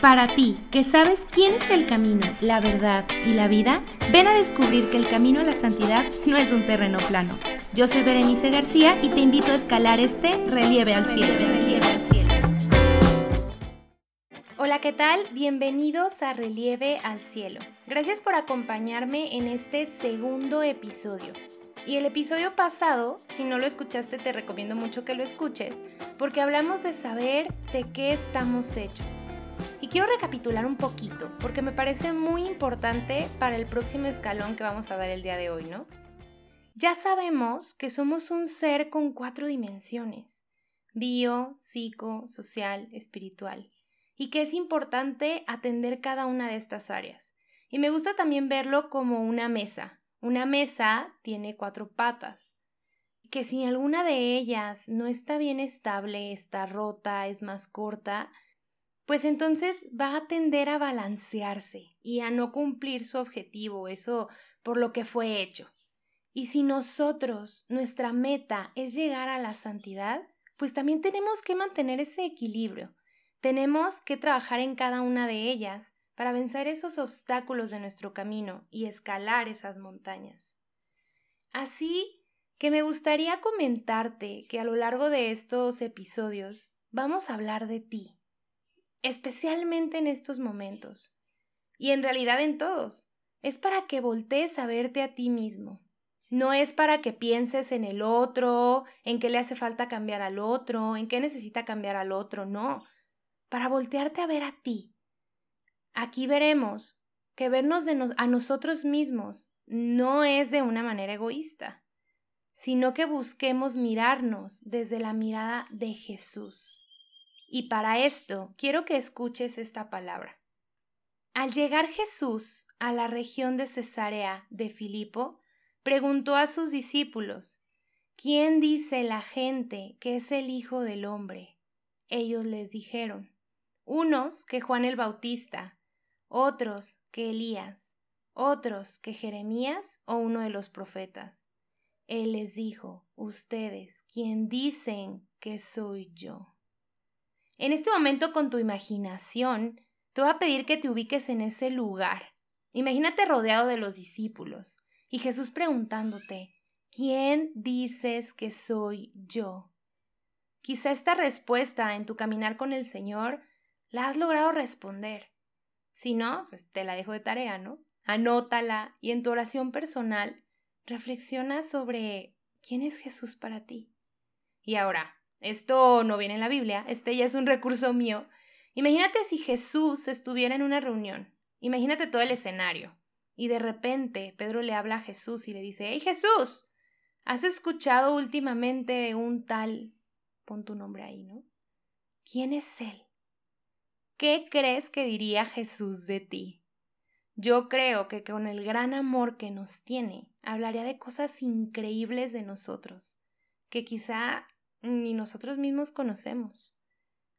Para ti, que sabes quién es el camino, la verdad y la vida, ven a descubrir que el camino a la santidad no es un terreno plano. Yo soy Berenice García y te invito a escalar este relieve al cielo. Hola, ¿qué tal? Bienvenidos a Relieve al Cielo. Gracias por acompañarme en este segundo episodio. Y el episodio pasado, si no lo escuchaste, te recomiendo mucho que lo escuches, porque hablamos de saber de qué estamos hechos. Y quiero recapitular un poquito, porque me parece muy importante para el próximo escalón que vamos a dar el día de hoy, ¿no? Ya sabemos que somos un ser con cuatro dimensiones, bio, psico, social, espiritual, y que es importante atender cada una de estas áreas. Y me gusta también verlo como una mesa. Una mesa tiene cuatro patas, que si alguna de ellas no está bien estable, está rota, es más corta, pues entonces va a tender a balancearse y a no cumplir su objetivo, eso por lo que fue hecho. Y si nosotros, nuestra meta es llegar a la santidad, pues también tenemos que mantener ese equilibrio. Tenemos que trabajar en cada una de ellas para vencer esos obstáculos de nuestro camino y escalar esas montañas. Así que me gustaría comentarte que a lo largo de estos episodios vamos a hablar de ti, especialmente en estos momentos, y en realidad en todos. Es para que voltees a verte a ti mismo. No es para que pienses en el otro, en qué le hace falta cambiar al otro, en qué necesita cambiar al otro, no. Para voltearte a ver a ti. Aquí veremos que vernos a nosotros mismos no es de una manera egoísta, sino que busquemos mirarnos desde la mirada de Jesús. Y para esto quiero que escuches esta palabra. Al llegar Jesús a la región de Cesarea de Filipo, preguntó a sus discípulos, ¿quién dice la gente que es el Hijo del Hombre? Ellos les dijeron, unos que Juan el Bautista, otros que Elías, otros que Jeremías o uno de los profetas. Él les dijo, ustedes, ¿quién dicen que soy yo? En este momento con tu imaginación, te voy a pedir que te ubiques en ese lugar. Imagínate rodeado de los discípulos y Jesús preguntándote, ¿quién dices que soy yo? Quizá esta respuesta en tu caminar con el Señor la has logrado responder. Si no, pues te la dejo de tarea, ¿no? Anótala y en tu oración personal reflexiona sobre quién es Jesús para ti. Y ahora, esto no viene en la Biblia, este ya es un recurso mío. Imagínate si Jesús estuviera en una reunión. Imagínate todo el escenario. Y de repente Pedro le habla a Jesús y le dice, ¡Hey Jesús! ¿Has escuchado últimamente de un tal... Pon tu nombre ahí, ¿no? ¿Quién es él? ¿Qué crees que diría Jesús de ti? Yo creo que con el gran amor que nos tiene, hablaría de cosas increíbles de nosotros, que quizá ni nosotros mismos conocemos.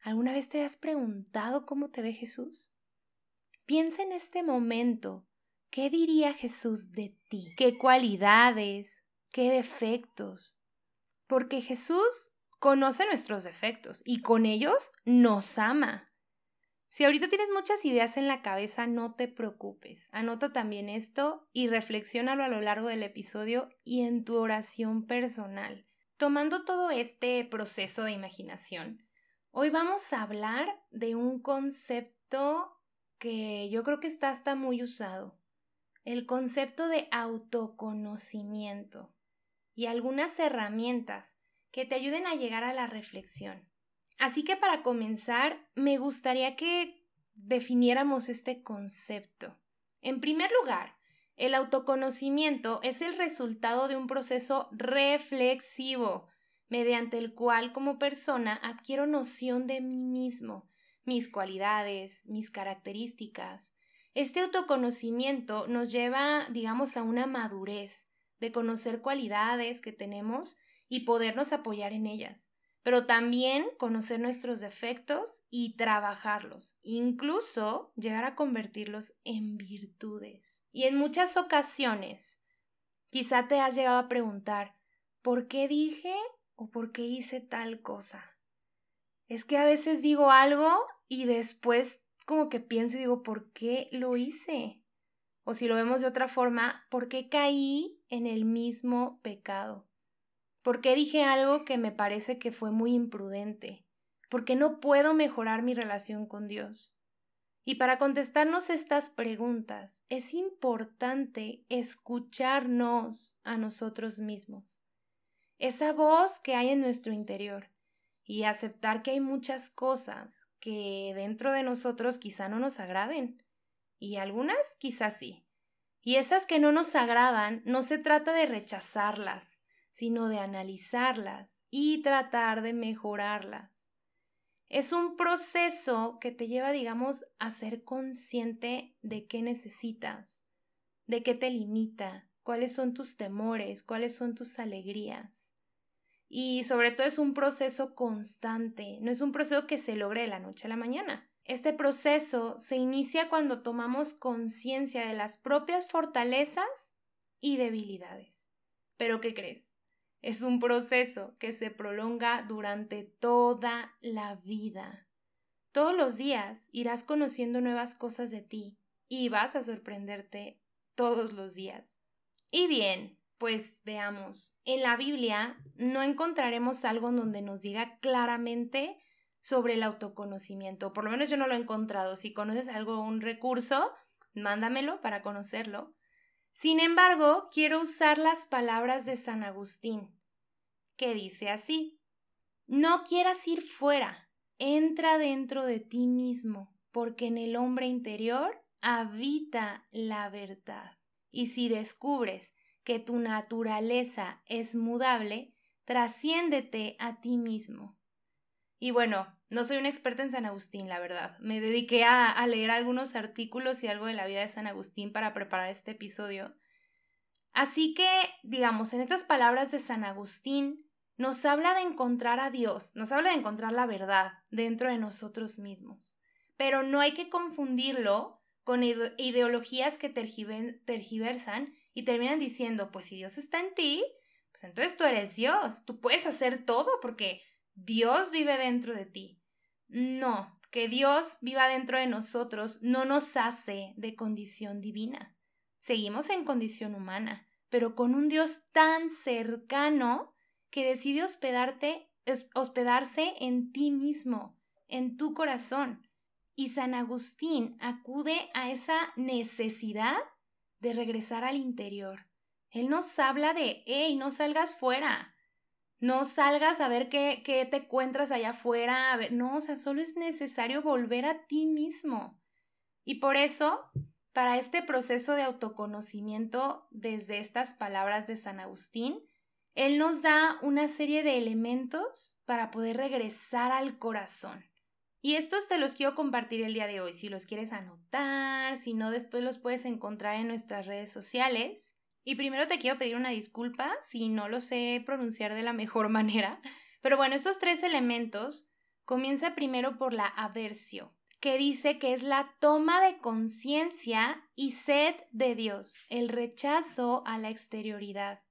¿Alguna vez te has preguntado cómo te ve Jesús? Piensa en este momento, ¿qué diría Jesús de ti? ¿Qué cualidades? ¿Qué defectos? Porque Jesús conoce nuestros defectos y con ellos nos ama. Si ahorita tienes muchas ideas en la cabeza, no te preocupes. Anota también esto y reflexiónalo a lo largo del episodio y en tu oración personal. Tomando todo este proceso de imaginación, hoy vamos a hablar de un concepto que yo creo que está hasta muy usado, el concepto de autoconocimiento y algunas herramientas que te ayuden a llegar a la reflexión. Así que para comenzar, me gustaría que definiéramos este concepto. En primer lugar, el autoconocimiento es el resultado de un proceso reflexivo, mediante el cual como persona adquiero noción de mí mismo, mis cualidades, mis características. Este autoconocimiento nos lleva, digamos, a una madurez de conocer cualidades que tenemos y podernos apoyar en ellas pero también conocer nuestros defectos y trabajarlos, incluso llegar a convertirlos en virtudes. Y en muchas ocasiones, quizá te has llegado a preguntar, ¿por qué dije o por qué hice tal cosa? Es que a veces digo algo y después como que pienso y digo, ¿por qué lo hice? O si lo vemos de otra forma, ¿por qué caí en el mismo pecado? ¿Por qué dije algo que me parece que fue muy imprudente? ¿Por qué no puedo mejorar mi relación con Dios? Y para contestarnos estas preguntas es importante escucharnos a nosotros mismos, esa voz que hay en nuestro interior, y aceptar que hay muchas cosas que dentro de nosotros quizá no nos agraden, y algunas quizás sí. Y esas que no nos agradan, no se trata de rechazarlas, sino de analizarlas y tratar de mejorarlas. Es un proceso que te lleva, digamos, a ser consciente de qué necesitas, de qué te limita, cuáles son tus temores, cuáles son tus alegrías. Y sobre todo es un proceso constante, no es un proceso que se logre de la noche a la mañana. Este proceso se inicia cuando tomamos conciencia de las propias fortalezas y debilidades. Pero ¿qué crees? Es un proceso que se prolonga durante toda la vida. Todos los días irás conociendo nuevas cosas de ti y vas a sorprenderte todos los días. Y bien, pues veamos, en la Biblia no encontraremos algo donde nos diga claramente sobre el autoconocimiento. Por lo menos yo no lo he encontrado. Si conoces algo, un recurso, mándamelo para conocerlo. Sin embargo, quiero usar las palabras de San Agustín, que dice así, No quieras ir fuera, entra dentro de ti mismo, porque en el hombre interior habita la verdad. Y si descubres que tu naturaleza es mudable, trasciéndete a ti mismo. Y bueno, no soy una experta en San Agustín, la verdad. Me dediqué a, leer algunos artículos y algo de la vida de San Agustín para preparar este episodio. Así que, digamos, en estas palabras de San Agustín, nos habla de encontrar a Dios, nos habla de encontrar la verdad dentro de nosotros mismos. Pero no hay que confundirlo con ideologías que tergiversan y terminan diciendo, pues si Dios está en ti, pues entonces tú eres Dios, tú puedes hacer todo porque Dios vive dentro de ti. No, que Dios viva dentro de nosotros no nos hace de condición divina. Seguimos en condición humana, pero con un Dios tan cercano que decide hospedarte, hospedarse en ti mismo, en tu corazón. Y San Agustín acude a esa necesidad de regresar al interior. Él nos habla de, hey, no salgas fuera, no salgas a ver qué, qué te encuentras allá afuera. No, o sea, solo es necesario volver a ti mismo. Y por eso, para este proceso de autoconocimiento desde estas palabras de San Agustín, él nos da una serie de elementos para poder regresar al corazón. Y estos te los quiero compartir el día de hoy. Si los quieres anotar, si no, después los puedes encontrar en nuestras redes sociales. Y primero te quiero pedir una disculpa si no lo sé pronunciar de la mejor manera. Pero bueno, estos tres elementos comienza primero por la aversión, que dice que es la toma de conciencia y sed de Dios, el rechazo a la exterioridad.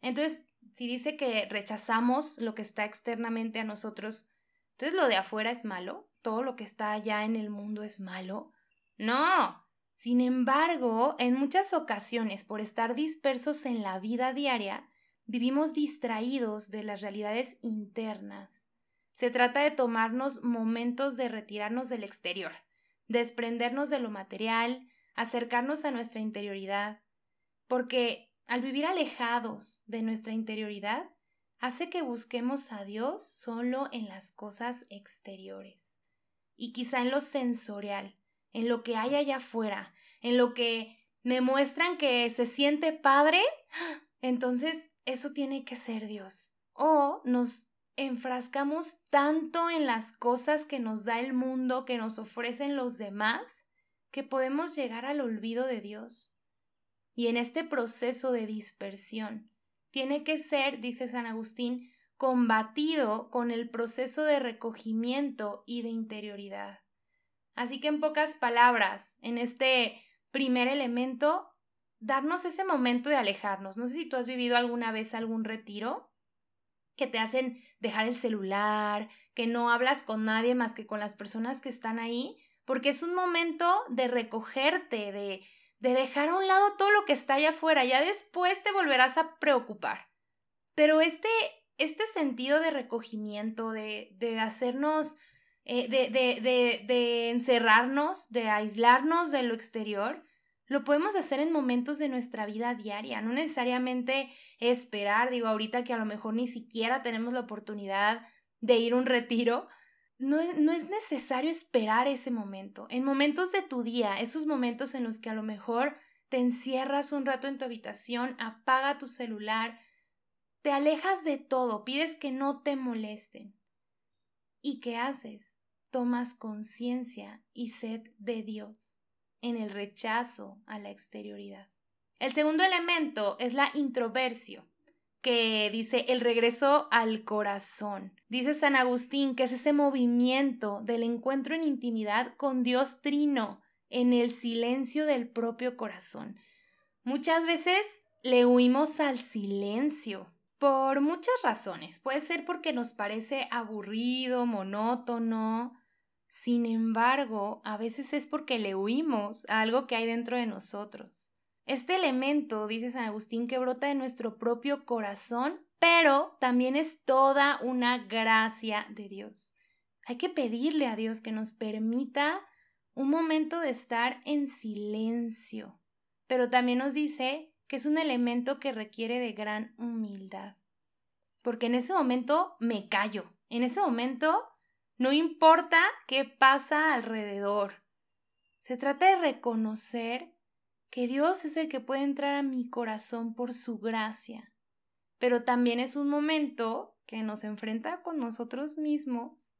Entonces, si dice que rechazamos lo que está externamente a nosotros, entonces lo de afuera es malo, todo lo que está allá en el mundo es malo. No, sin embargo, en muchas ocasiones, por estar dispersos en la vida diaria, vivimos distraídos de las realidades internas. Se trata de tomarnos momentos de retirarnos del exterior, desprendernos de lo material, acercarnos a nuestra interioridad, porque al vivir alejados de nuestra interioridad, hace que busquemos a Dios solo en las cosas exteriores y quizá en lo sensorial, en lo que hay allá afuera, en lo que me muestran que se siente padre, entonces eso tiene que ser Dios. O nos enfrascamos tanto en las cosas que nos da el mundo, que nos ofrecen los demás, que podemos llegar al olvido de Dios. Y en este proceso de dispersión, tiene que ser, dice San Agustín, combatido con el proceso de recogimiento y de interioridad. Así que en pocas palabras, en este primer elemento, darnos ese momento de alejarnos. No sé si tú has vivido alguna vez algún retiro que te hacen dejar el celular, que no hablas con nadie más que con las personas que están ahí, porque es un momento de recogerte, de, de dejar a un lado todo lo que está allá afuera, ya después te volverás a preocupar. Pero este, este sentido de recogimiento, de, de hacernos, eh, de, de, de, de encerrarnos, de aislarnos de lo exterior, lo podemos hacer en momentos de nuestra vida diaria, no necesariamente esperar, digo, ahorita que a lo mejor ni siquiera tenemos la oportunidad de ir a un retiro, no, no, es necesario esperar ese momento. En momentos de tu día, esos momentos en los que a lo mejor te encierras un rato en tu habitación, apaga tu celular, te alejas de todo, pides que no te molesten. ¿Y qué haces? Tomas conciencia y sed de Dios en el rechazo a la exterioridad. El segundo elemento es la introversión, que dice el regreso al corazón. Dice San Agustín que es ese movimiento del encuentro en intimidad con Dios Trino, en el silencio del propio corazón. Muchas veces le huimos al silencio por muchas razones. Puede ser porque nos parece aburrido, monótono, sin embargo, a veces es porque le huimos a algo que hay dentro de nosotros. Este elemento, dice San Agustín, que brota de nuestro propio corazón, pero también es toda una gracia de Dios. Hay que pedirle a Dios que nos permita un momento de estar en silencio, pero también nos dice que es un elemento que requiere de gran humildad, porque en ese momento me callo, en ese momento no importa qué pasa alrededor. Se trata de reconocer que Dios es el que puede entrar a mi corazón por su gracia. Pero también es un momento que nos enfrenta con nosotros mismos,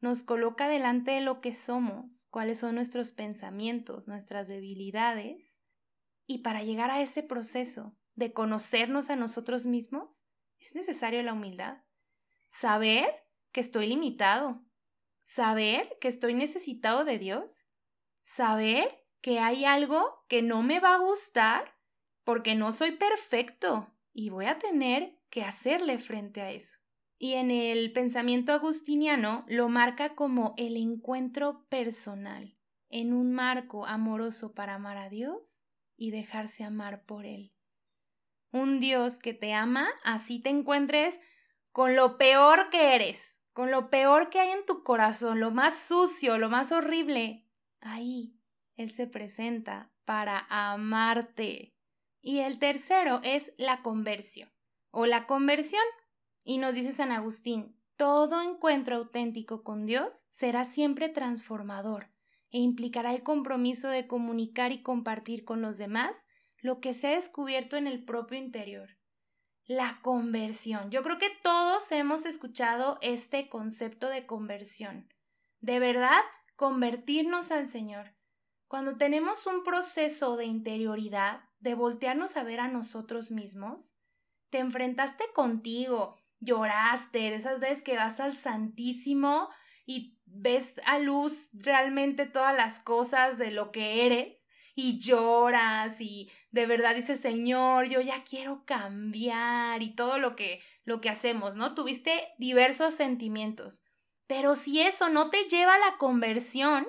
nos coloca delante de lo que somos, cuáles son nuestros pensamientos, nuestras debilidades, y para llegar a ese proceso de conocernos a nosotros mismos, es necesario la humildad. Saber que estoy limitado, saber que estoy necesitado de Dios, saber que hay algo que no me va a gustar porque no soy perfecto y voy a tener que hacerle frente a eso. Y en el pensamiento agustiniano lo marca como el encuentro personal, en un marco amoroso para amar a Dios y dejarse amar por Él. Un Dios que te ama, así te encuentres con lo peor que eres, con lo peor que hay en tu corazón, lo más sucio, lo más horrible, ahí Él se presenta para amarte. Y el tercero es la conversión o la conversión. Y nos dice San Agustín, todo encuentro auténtico con Dios será siempre transformador e implicará el compromiso de comunicar y compartir con los demás lo que se ha descubierto en el propio interior la conversión. Yo creo que todos hemos escuchado este concepto de conversión. De verdad, convertirnos al Señor. Cuando tenemos un proceso de interioridad, de voltearnos a ver a nosotros mismos, te enfrentaste contigo, lloraste, de esas veces que vas al Santísimo y ves a luz realmente todas las cosas de lo que eres y lloras y de verdad dices, Señor, yo ya quiero cambiar y todo lo que, lo que hacemos, ¿no? Tuviste diversos sentimientos. Pero si eso no te lleva a la conversión,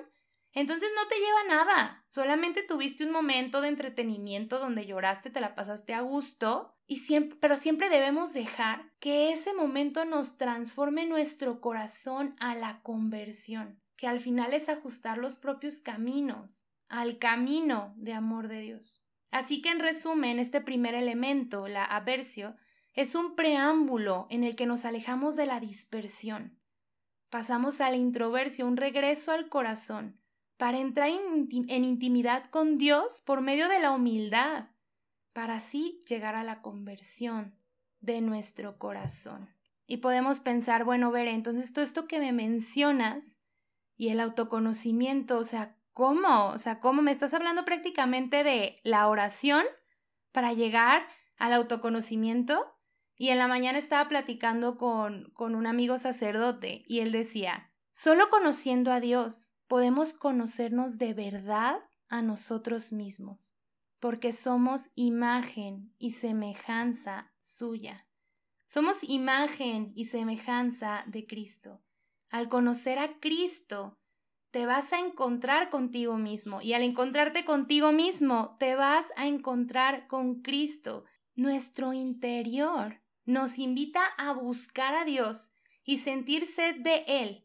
entonces no te lleva nada. Solamente tuviste un momento de entretenimiento donde lloraste, te la pasaste a gusto, y siempre, pero siempre debemos dejar que ese momento nos transforme nuestro corazón a la conversión, que al final es ajustar los propios caminos al camino de amor de Dios. Así que en resumen, este primer elemento, la aversio, es un preámbulo en el que nos alejamos de la dispersión. Pasamos a la un regreso al corazón, para entrar en, intimidad con Dios por medio de la humildad, para así llegar a la conversión de nuestro corazón. Y podemos pensar, bueno, ver, entonces todo esto que me mencionas y el autoconocimiento, o sea, ¿Cómo? O sea, ¿cómo me estás hablando prácticamente de la oración para llegar al autoconocimiento? Y en la mañana estaba platicando con, con un amigo sacerdote y él decía, solo conociendo a Dios podemos conocernos de verdad a nosotros mismos, porque somos imagen y semejanza suya. Somos imagen y semejanza de Cristo. Al conocer a Cristo, te vas a encontrar contigo mismo y al encontrarte contigo mismo, te vas a encontrar con Cristo. Nuestro interior nos invita a buscar a Dios y sentirse de Él.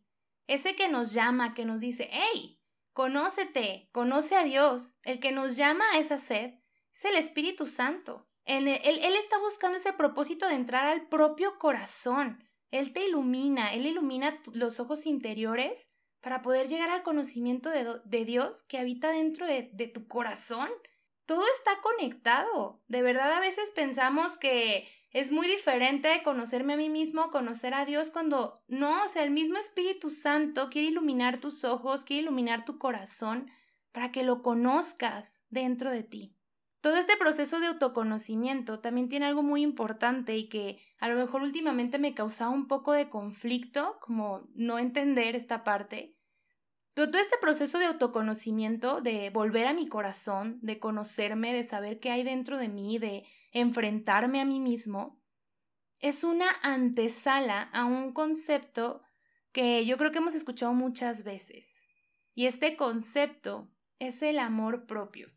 Ese que nos llama, que nos dice, hey, conócete, conoce a Dios. El que nos llama a esa sed es el Espíritu Santo. Él, él, está buscando ese propósito de entrar al propio corazón. Él te ilumina, Él ilumina los ojos interiores para poder llegar al conocimiento de, Dios que habita dentro de, de tu corazón. Todo está conectado. De verdad a veces pensamos que es muy diferente conocerme a mí mismo, conocer a Dios cuando no, o sea, el mismo Espíritu Santo quiere iluminar tus ojos, quiere iluminar tu corazón para que lo conozcas dentro de ti. Todo este proceso de autoconocimiento también tiene algo muy importante y que a lo mejor últimamente me causaba un poco de conflicto, como no entender esta parte. Pero todo este proceso de autoconocimiento, de volver a mi corazón, de conocerme, de saber qué hay dentro de mí, de enfrentarme a mí mismo, es una antesala a un concepto que yo creo que hemos escuchado muchas veces. Y este concepto es el amor propio.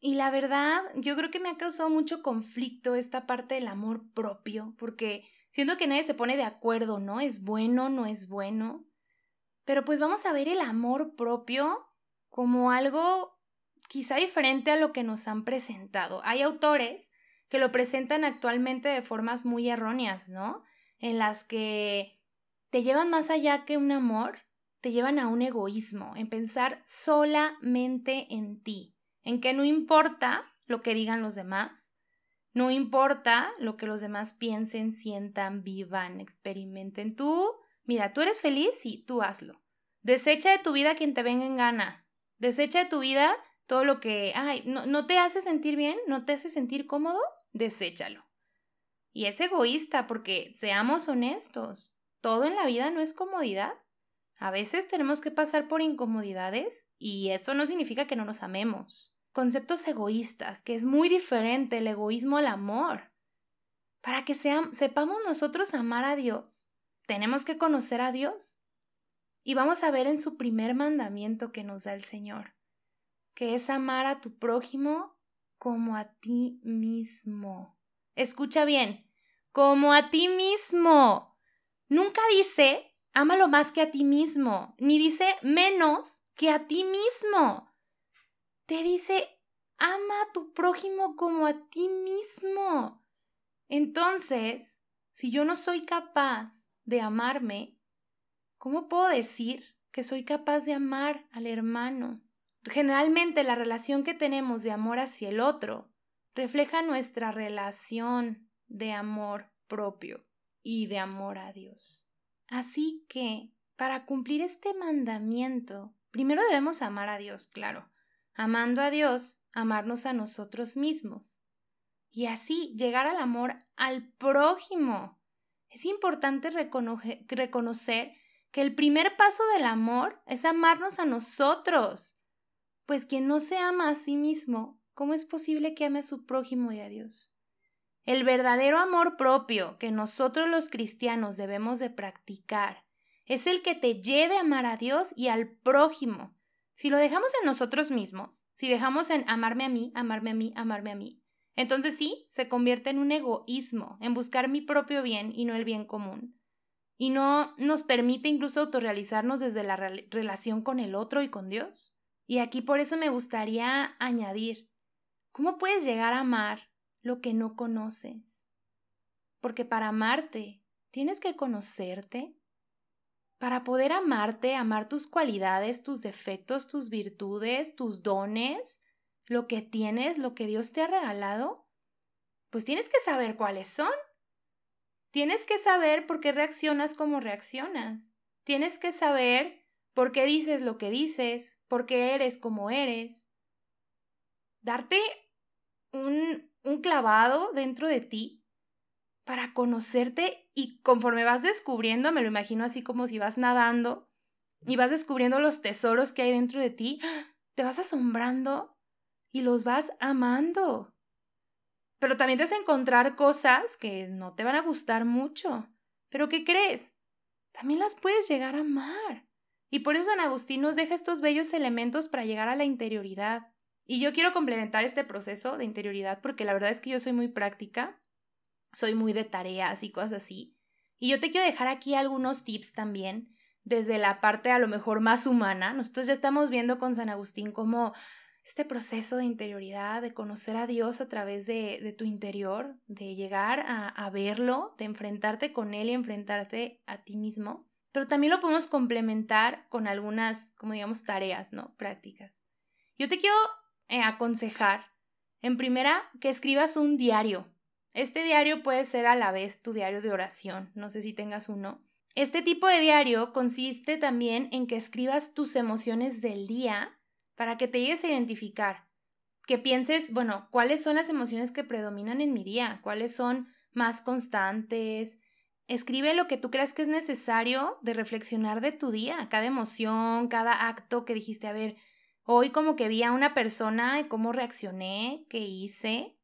Y la verdad, yo creo que me ha causado mucho conflicto esta parte del amor propio, porque siento que nadie se pone de acuerdo, ¿no? ¿Es bueno, no es bueno? Pero pues vamos a ver el amor propio como algo quizá diferente a lo que nos han presentado. Hay autores que lo presentan actualmente de formas muy erróneas, ¿no? En las que te llevan más allá que un amor, te llevan a un egoísmo, en pensar solamente en ti en que no importa lo que digan los demás, no importa lo que los demás piensen, sientan, vivan, experimenten. Tú, mira, tú eres feliz, y tú hazlo. Desecha de tu vida quien te venga en gana. Desecha de tu vida todo lo que, ay, no, no te hace sentir bien, no te hace sentir cómodo, deséchalo. Y es egoísta porque, seamos honestos, todo en la vida no es comodidad. A veces tenemos que pasar por incomodidades y eso no significa que no nos amemos conceptos egoístas, que es muy diferente el egoísmo al amor. Para que sepamos nosotros amar a Dios, tenemos que conocer a Dios. Y vamos a ver en su primer mandamiento que nos da el Señor, que es amar a tu prójimo como a ti mismo. Escucha bien, como a ti mismo. Nunca dice, ámalo más que a ti mismo, ni dice menos que a ti mismo te dice, ama a tu prójimo como a ti mismo. Entonces, si yo no soy capaz de amarme, ¿cómo puedo decir que soy capaz de amar al hermano? Generalmente la relación que tenemos de amor hacia el otro refleja nuestra relación de amor propio y de amor a Dios. Así que, para cumplir este mandamiento, primero debemos amar a Dios, claro, amando a Dios, amarnos a nosotros mismos y así llegar al amor al prójimo. Es importante reconocer que el primer paso del amor es amarnos a nosotros, pues quien no se ama a sí mismo, ¿cómo es posible que ame a su prójimo y a Dios? El verdadero amor propio que nosotros los cristianos debemos de practicar es el que te lleve a amar a Dios y al prójimo, si lo dejamos en nosotros mismos, si dejamos en amarme a mí, amarme a mí, amarme a mí, entonces sí, se convierte en un egoísmo, en buscar mi propio bien y no el bien común. Y no nos permite incluso autorrealizarnos desde la relación con el otro y con Dios. Y aquí por eso me gustaría añadir, ¿cómo puedes llegar a amar lo que no conoces? Porque para amarte, tienes que conocerte, para poder amarte, amar tus cualidades, tus defectos, tus virtudes, tus dones, lo que tienes, lo que Dios te ha regalado, pues tienes que saber cuáles son. Tienes que saber por qué reaccionas como reaccionas. Tienes que saber por qué dices lo que dices, por qué eres como eres. Darte un, un clavado dentro de ti para conocerte y conforme vas descubriendo, me lo imagino así como si vas nadando y vas descubriendo los tesoros que hay dentro de ti, te vas asombrando y los vas amando. Pero también te vas a encontrar cosas que no te van a gustar mucho. Pero ¿qué crees? También las puedes llegar a amar. Y por eso San Agustín nos deja estos bellos elementos para llegar a la interioridad. Y yo quiero complementar este proceso de interioridad porque la verdad es que yo soy muy práctica, soy muy de tareas y cosas así. Y yo te quiero dejar aquí algunos tips también desde la parte a lo mejor más humana. Nosotros ya estamos viendo con San Agustín cómo este proceso de interioridad, de conocer a Dios a través de, tu interior, de llegar a, verlo, de enfrentarte con Él y enfrentarte a ti mismo. Pero también lo podemos complementar con algunas, como digamos, tareas, ¿no? Prácticas. Yo te quiero eh, aconsejar, en primera, que escribas un diario. Este diario puede ser a la vez tu diario de oración, no sé si tengas uno. Este tipo de diario consiste también en que escribas tus emociones del día para que te llegues a identificar, que pienses, bueno, cuáles son las emociones que predominan en mi día, cuáles son más constantes. Escribe lo que tú creas que es necesario de reflexionar de tu día, cada emoción, cada acto que dijiste, a ver, hoy como que vi a una persona y cómo reaccioné, qué hice.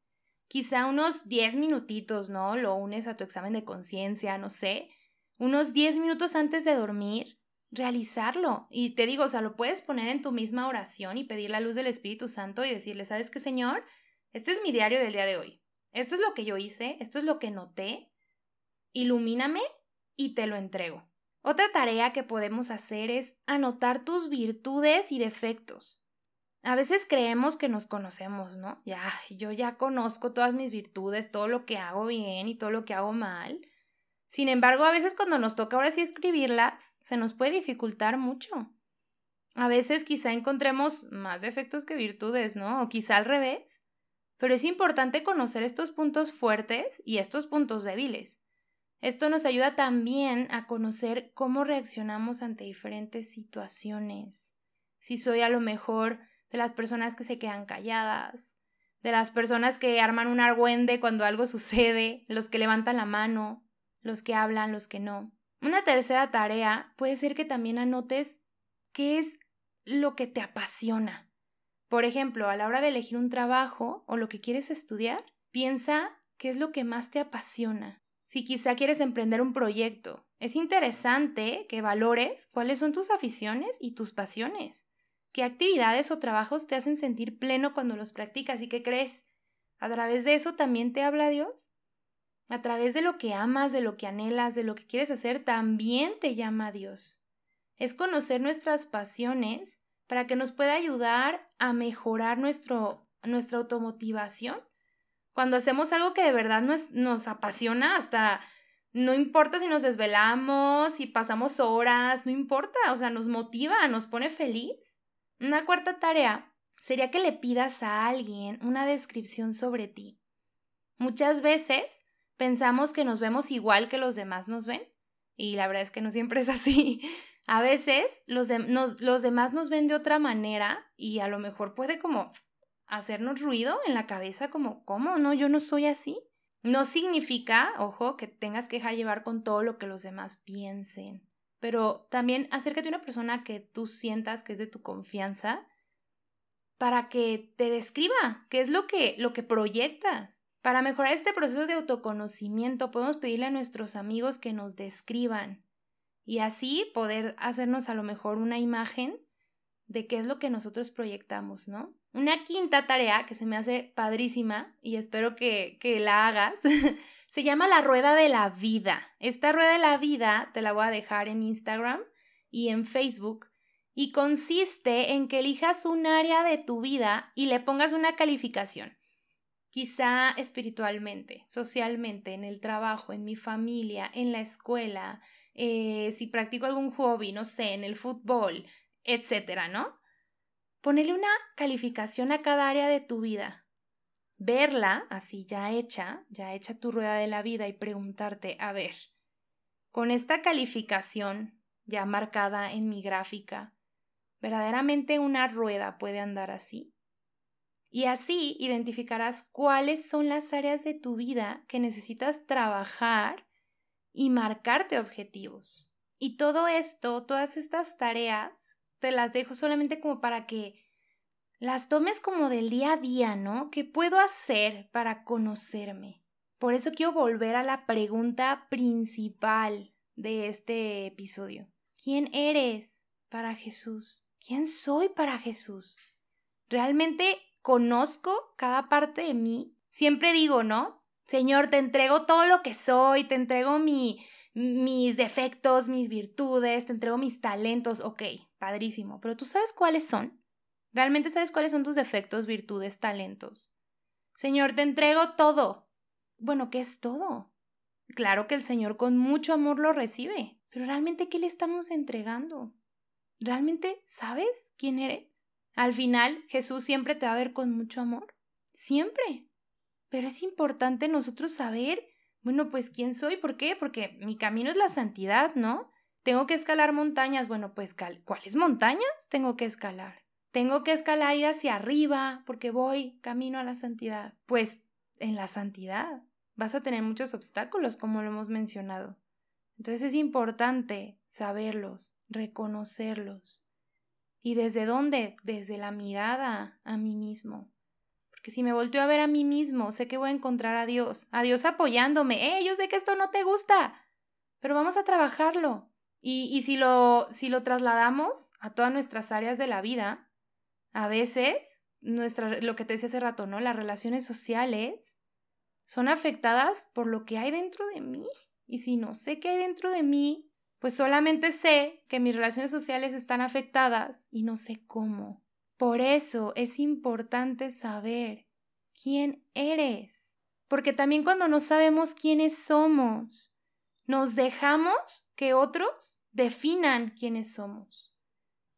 Quizá unos 10 minutitos, ¿no? Lo unes a tu examen de conciencia, no sé. Unos 10 minutos antes de dormir, realizarlo. Y te digo, o sea, lo puedes poner en tu misma oración y pedir la luz del Espíritu Santo y decirle, ¿sabes qué, Señor? Este es mi diario del día de hoy. Esto es lo que yo hice, esto es lo que noté. Ilumíname y te lo entrego. Otra tarea que podemos hacer es anotar tus virtudes y defectos. A veces creemos que nos conocemos, ¿no? Ya, yo ya conozco todas mis virtudes, todo lo que hago bien y todo lo que hago mal. Sin embargo, a veces cuando nos toca ahora sí escribirlas, se nos puede dificultar mucho. A veces quizá encontremos más defectos que virtudes, ¿no? O quizá al revés. Pero es importante conocer estos puntos fuertes y estos puntos débiles. Esto nos ayuda también a conocer cómo reaccionamos ante diferentes situaciones. Si soy a lo mejor de las personas que se quedan calladas, de las personas que arman un argüende cuando algo sucede, los que levantan la mano, los que hablan, los que no. Una tercera tarea puede ser que también anotes qué es lo que te apasiona. Por ejemplo, a la hora de elegir un trabajo o lo que quieres estudiar, piensa qué es lo que más te apasiona. Si quizá quieres emprender un proyecto, es interesante que valores cuáles son tus aficiones y tus pasiones. ¿Qué actividades o trabajos te hacen sentir pleno cuando los practicas y qué crees? ¿A través de eso también te habla Dios? A través de lo que amas, de lo que anhelas, de lo que quieres hacer, también te llama Dios. Es conocer nuestras pasiones para que nos pueda ayudar a mejorar nuestro, nuestra automotivación. Cuando hacemos algo que de verdad nos, nos apasiona, hasta no importa si nos desvelamos, si pasamos horas, no importa, o sea, nos motiva, nos pone feliz. Una cuarta tarea sería que le pidas a alguien una descripción sobre ti. Muchas veces pensamos que nos vemos igual que los demás nos ven y la verdad es que no siempre es así. A veces los, los demás nos ven de otra manera y a lo mejor puede como hacernos ruido en la cabeza como, ¿cómo? No, yo no soy así. No significa, ojo, que tengas que dejar llevar con todo lo que los demás piensen, pero también acércate a una persona que tú sientas que es de tu confianza para que te describa qué es lo que, lo que proyectas. Para mejorar este proceso de autoconocimiento podemos pedirle a nuestros amigos que nos describan y así poder hacernos a lo mejor una imagen de qué es lo que nosotros proyectamos, ¿no? Una quinta tarea que se me hace padrísima y espero que, que la hagas se llama la rueda de la vida. Esta rueda de la vida te la voy a dejar en Instagram y en Facebook y consiste en que elijas un área de tu vida y le pongas una calificación quizá espiritualmente, socialmente, en el trabajo, en mi familia, en la escuela, eh, si practico algún hobby, no sé, en el fútbol, etcétera, ¿no? Ponerle una calificación a cada área de tu vida. Verla así ya hecha, ya hecha tu rueda de la vida y preguntarte, a ver, con esta calificación ya marcada en mi gráfica, ¿verdaderamente una rueda puede andar así? Y así identificarás cuáles son las áreas de tu vida que necesitas trabajar y marcarte objetivos. Y todo esto, todas estas tareas, te las dejo solamente como para que las tomes como del día a día, ¿no? ¿Qué puedo hacer para conocerme? Por eso quiero volver a la pregunta principal de este episodio. ¿Quién eres? para Jesús? ¿Quién soy para Jesús? ¿Realmente conozco cada parte de mí? Siempre digo, ¿no? Señor, te entrego todo lo que soy, te entrego mi, mis defectos, mis virtudes, te entrego mis talentos. Ok, padrísimo, pero ¿tú sabes cuáles son? ¿Realmente sabes cuáles son tus defectos, virtudes, talentos? Señor, te entrego todo. Bueno, ¿qué es todo? Claro que el Señor con mucho amor lo recibe, pero realmente ¿qué le estamos entregando? ¿Realmente sabes quién eres? Al final, Jesús siempre te va a ver con mucho amor. Siempre. Pero es importante nosotros saber, bueno, pues quién soy, ¿por qué? Porque mi camino es la santidad, ¿no? Tengo que escalar montañas, bueno, pues ¿cuáles montañas tengo que escalar? Tengo que escalar ir hacia arriba porque voy camino a la santidad. Pues en la santidad vas a tener muchos obstáculos, como lo hemos mencionado. Entonces es importante saberlos, reconocerlos. ¿Y desde dónde? Desde la mirada a mí mismo. Porque si me volteo a ver a mí mismo, sé que voy a encontrar a Dios, a Dios apoyándome. ¡Eh! Yo sé que esto no te gusta, pero vamos a trabajarlo. Y, y si, lo, si lo trasladamos a todas nuestras áreas de la vida, a veces, nuestra, lo que te decía hace rato, ¿no? Las relaciones sociales son afectadas por lo que hay dentro de mí. Y si no sé qué hay dentro de mí, pues solamente sé que mis relaciones sociales están afectadas y no sé cómo. Por eso es importante saber quién eres. Porque también cuando no sabemos quiénes somos, nos dejamos que otros definan quiénes somos.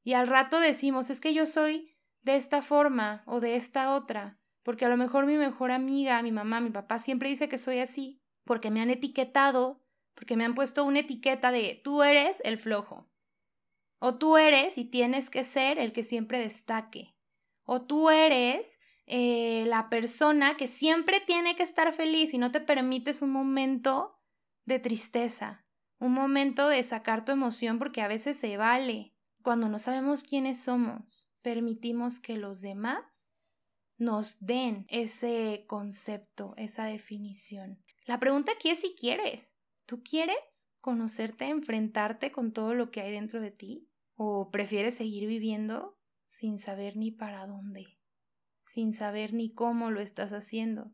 Y al rato decimos, es que yo soy de esta forma o de esta otra, porque a lo mejor mi mejor amiga, mi mamá, mi papá siempre dice que soy así, porque me han etiquetado, porque me han puesto una etiqueta de tú eres el flojo, o tú eres y tienes que ser el que siempre destaque, o tú eres eh, la persona que siempre tiene que estar feliz y no te permites un momento de tristeza, un momento de sacar tu emoción porque a veces se vale cuando no sabemos quiénes somos permitimos que los demás nos den ese concepto, esa definición. La pregunta aquí es si quieres. ¿Tú quieres conocerte, enfrentarte con todo lo que hay dentro de ti? ¿O prefieres seguir viviendo sin saber ni para dónde? Sin saber ni cómo lo estás haciendo,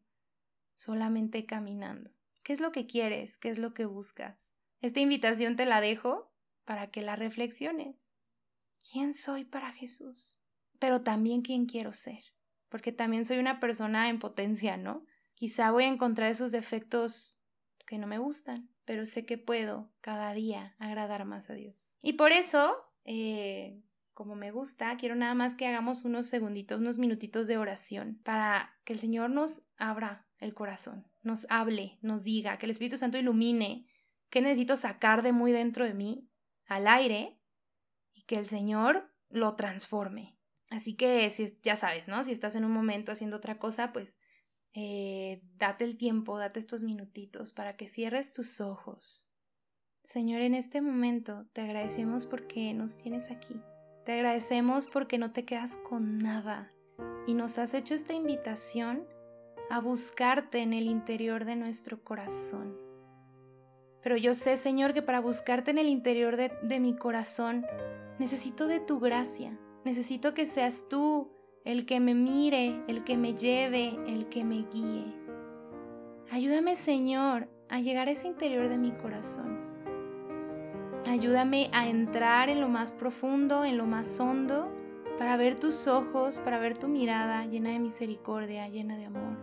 solamente caminando. ¿Qué es lo que quieres? ¿Qué es lo que buscas? Esta invitación te la dejo para que la reflexiones. ¿Quién soy para Jesús? pero también quién quiero ser, porque también soy una persona en potencia, ¿no? Quizá voy a encontrar esos defectos que no me gustan, pero sé que puedo cada día agradar más a Dios. Y por eso, eh, como me gusta, quiero nada más que hagamos unos segunditos, unos minutitos de oración para que el Señor nos abra el corazón, nos hable, nos diga, que el Espíritu Santo ilumine qué necesito sacar de muy dentro de mí al aire y que el Señor lo transforme. Así que si, ya sabes, ¿no? Si estás en un momento haciendo otra cosa, pues eh, date el tiempo, date estos minutitos para que cierres tus ojos. Señor, en este momento te agradecemos porque nos tienes aquí. Te agradecemos porque no te quedas con nada y nos has hecho esta invitación a buscarte en el interior de nuestro corazón. Pero yo sé, Señor, que para buscarte en el interior de, de mi corazón necesito de tu gracia, Necesito que seas tú el que me mire, el que me lleve, el que me guíe. Ayúdame, Señor, a llegar a ese interior de mi corazón. Ayúdame a entrar en lo más profundo, en lo más hondo, para ver tus ojos, para ver tu mirada llena de misericordia, llena de amor.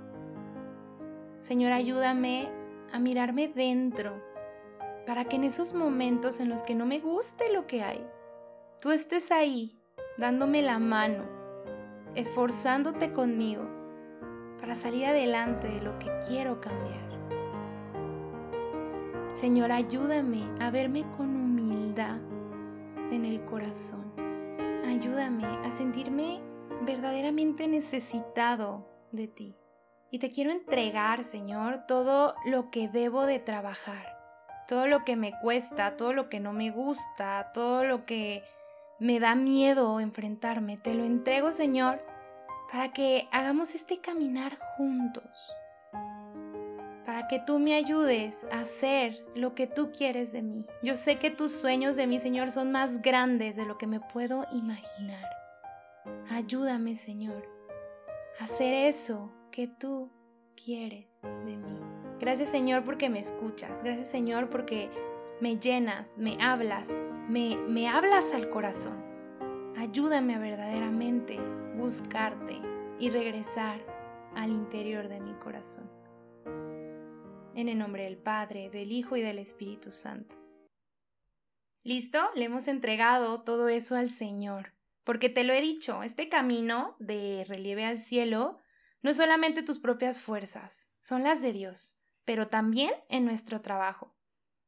Señor, ayúdame a mirarme dentro, para que en esos momentos en los que no me guste lo que hay, tú estés ahí dándome la mano, esforzándote conmigo para salir adelante de lo que quiero cambiar. Señor, ayúdame a verme con humildad en el corazón. Ayúdame a sentirme verdaderamente necesitado de ti. Y te quiero entregar, Señor, todo lo que debo de trabajar, todo lo que me cuesta, todo lo que no me gusta, todo lo que me da miedo enfrentarme. Te lo entrego, Señor, para que hagamos este caminar juntos. Para que tú me ayudes a hacer lo que tú quieres de mí. Yo sé que tus sueños de mí, Señor, son más grandes de lo que me puedo imaginar. Ayúdame, Señor, a hacer eso que tú quieres de mí. Gracias, Señor, porque me escuchas. Gracias, Señor, porque me llenas, me hablas, me, me hablas al corazón. Ayúdame a verdaderamente buscarte y regresar al interior de mi corazón. En el nombre del Padre, del Hijo y del Espíritu Santo. ¿Listo? Le hemos entregado todo eso al Señor. Porque te lo he dicho, este camino de relieve al cielo no es solamente tus propias fuerzas, son las de Dios, pero también en nuestro trabajo.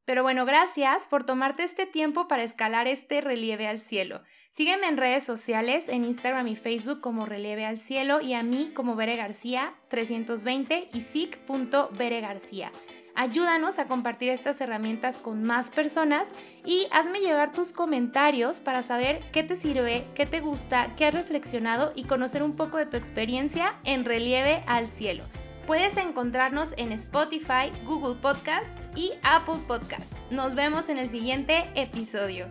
Pero bueno, gracias por tomarte este tiempo para escalar este relieve al cielo. Sígueme en redes sociales, en Instagram y Facebook como Relieve al Cielo y a mí como Bere García 320 y sic.bere García. Ayúdanos a compartir estas herramientas con más personas y hazme llegar tus comentarios para saber qué te sirve, qué te gusta, qué has reflexionado y conocer un poco de tu experiencia en Relieve al Cielo. Puedes encontrarnos en Spotify, Google Podcast y Apple Podcast. Nos vemos en el siguiente episodio.